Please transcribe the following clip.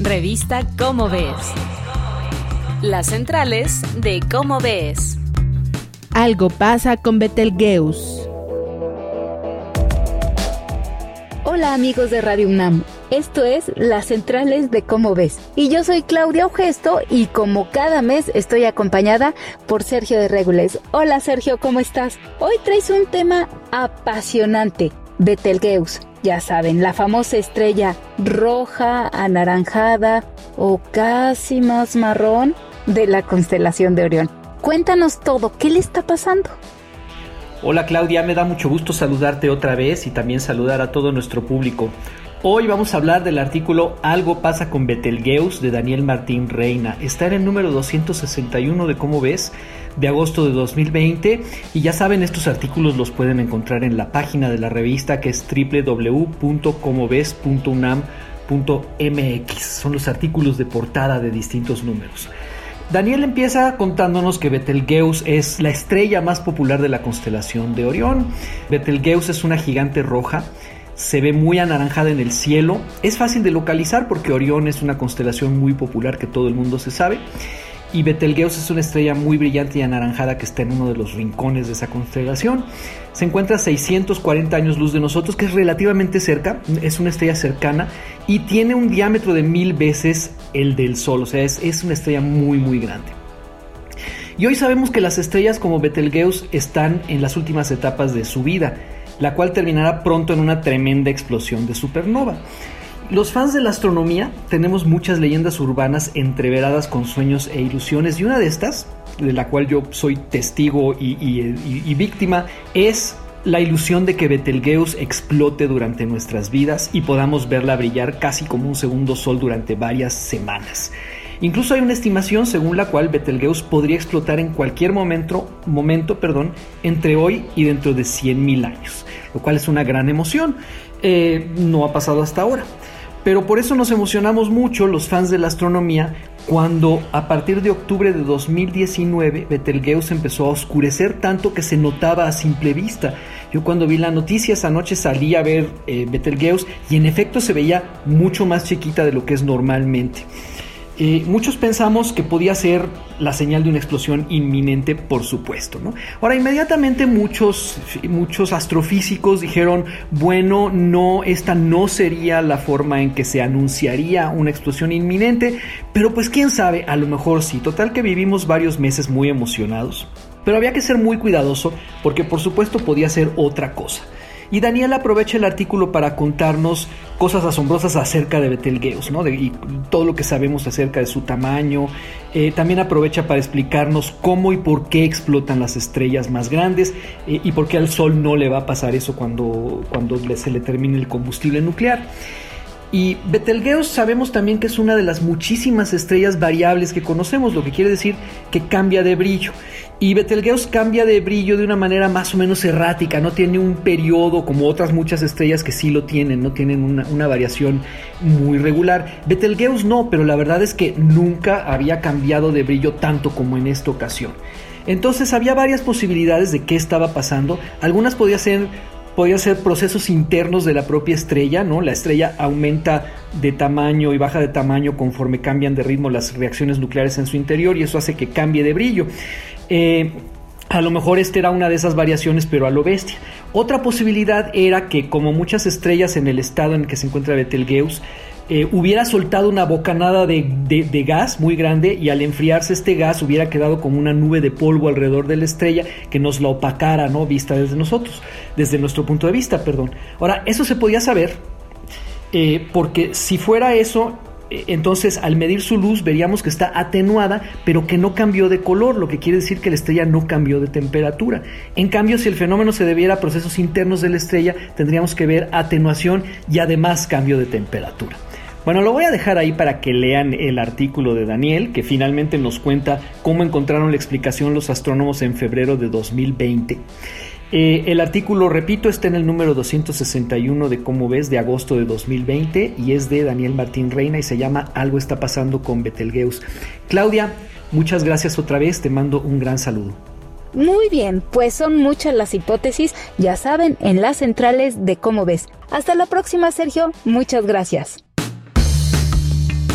Revista Cómo Ves. Las centrales de Cómo Ves. Algo pasa con Betelgeuse. Hola amigos de Radio UNAM, esto es Las Centrales de Cómo Ves. Y yo soy Claudia Augesto y como cada mes estoy acompañada por Sergio de Regules. Hola Sergio, ¿cómo estás? Hoy traes un tema apasionante, Betelgeuse. Ya saben, la famosa estrella roja, anaranjada o casi más marrón de la constelación de Orión. Cuéntanos todo, ¿qué le está pasando? Hola Claudia, me da mucho gusto saludarte otra vez y también saludar a todo nuestro público. Hoy vamos a hablar del artículo Algo pasa con Betelgeuse de Daniel Martín Reina. Está en el número 261 de Cómo ves de agosto de 2020 y ya saben estos artículos los pueden encontrar en la página de la revista que es www.comoves.unam.mx. Son los artículos de portada de distintos números. Daniel empieza contándonos que Betelgeuse es la estrella más popular de la constelación de Orión. Betelgeuse es una gigante roja se ve muy anaranjada en el cielo. Es fácil de localizar porque Orión es una constelación muy popular que todo el mundo se sabe. Y Betelgeuse es una estrella muy brillante y anaranjada que está en uno de los rincones de esa constelación. Se encuentra a 640 años luz de nosotros, que es relativamente cerca, es una estrella cercana y tiene un diámetro de mil veces el del Sol, o sea, es, es una estrella muy, muy grande. Y hoy sabemos que las estrellas como Betelgeuse están en las últimas etapas de su vida la cual terminará pronto en una tremenda explosión de supernova. Los fans de la astronomía tenemos muchas leyendas urbanas entreveradas con sueños e ilusiones y una de estas, de la cual yo soy testigo y, víctima, es la ilusión de que Betelgeuse explote durante nuestras vidas y podamos verla brillar casi como un segundo sol durante varias semanas. Incluso hay una estimación según la cual Betelgeuse podría explotar en cualquier momento, momento perdón, entre hoy y dentro de 100.000 años, lo cual es una gran emoción. Eh, no ha pasado hasta ahora. Pero por eso nos emocionamos mucho los fans de la astronomía cuando a partir de octubre de 2019 Betelgeuse empezó a oscurecer tanto que se notaba a simple vista. Yo cuando vi la noticia esa noche salí a ver eh, Betelgeuse y en efecto se veía mucho más chiquita de lo que es normalmente. Eh, muchos pensamos que podía ser la señal de una explosión inminente, por supuesto. ¿no? Ahora, inmediatamente muchos, muchos astrofísicos dijeron, bueno, no, esta no sería la forma en que se anunciaría una explosión inminente, pero pues quién sabe, a lo mejor sí. Total que vivimos varios meses muy emocionados, pero había que ser muy cuidadoso porque por supuesto podía ser otra cosa. Y Daniel aprovecha el artículo para contarnos cosas asombrosas acerca de Betelgeuse, ¿no? y todo lo que sabemos acerca de su tamaño. Eh, también aprovecha para explicarnos cómo y por qué explotan las estrellas más grandes eh, y por qué al Sol no le va a pasar eso cuando, cuando se le termine el combustible nuclear. Y Betelgeuse sabemos también que es una de las muchísimas estrellas variables que conocemos, lo que quiere decir que cambia de brillo. Y Betelgeuse cambia de brillo de una manera más o menos errática, no tiene un periodo como otras muchas estrellas que sí lo tienen, no tienen una, variación muy regular. Betelgeuse no, pero la verdad es que nunca había cambiado de brillo tanto como en esta ocasión. Entonces había varias posibilidades de qué estaba pasando. Algunas podían ser podían ser procesos internos de la propia estrella, ¿no? La estrella aumenta de tamaño y baja de tamaño conforme cambian de ritmo las reacciones nucleares en su interior y eso hace que cambie de brillo. Eh, a lo mejor esta era una de esas variaciones, pero a lo bestia. Otra posibilidad era que, como muchas estrellas en el estado en el que se encuentra Betelgeuse, eh, hubiera soltado una bocanada de, gas muy grande y al enfriarse este gas hubiera quedado como una nube de polvo alrededor de la estrella que nos la opacara, ¿no? Vista desde nosotros, desde nuestro punto de vista, perdón. Ahora, eso se podía saber eh, porque si fuera eso, eh, entonces al medir su luz veríamos que está atenuada, pero que no cambió de color, lo que quiere decir que la estrella no cambió de temperatura. En cambio, si el fenómeno se debiera a procesos internos de la estrella, tendríamos que ver atenuación y además cambio de temperatura. Bueno, lo voy a dejar ahí para que lean el artículo de Daniel, que finalmente nos cuenta cómo encontraron la explicación los astrónomos en febrero de 2020. Eh, el artículo, repito, está en el número 261 de Cómo ves de agosto de 2020 y es de Daniel Martín Reina y se llama Algo está pasando con Betelgeuse. Claudia, muchas gracias otra vez, te mando un gran saludo. Muy bien, pues son muchas las hipótesis, ya saben, en las centrales de Cómo ves. Hasta la próxima, Sergio. Muchas gracias.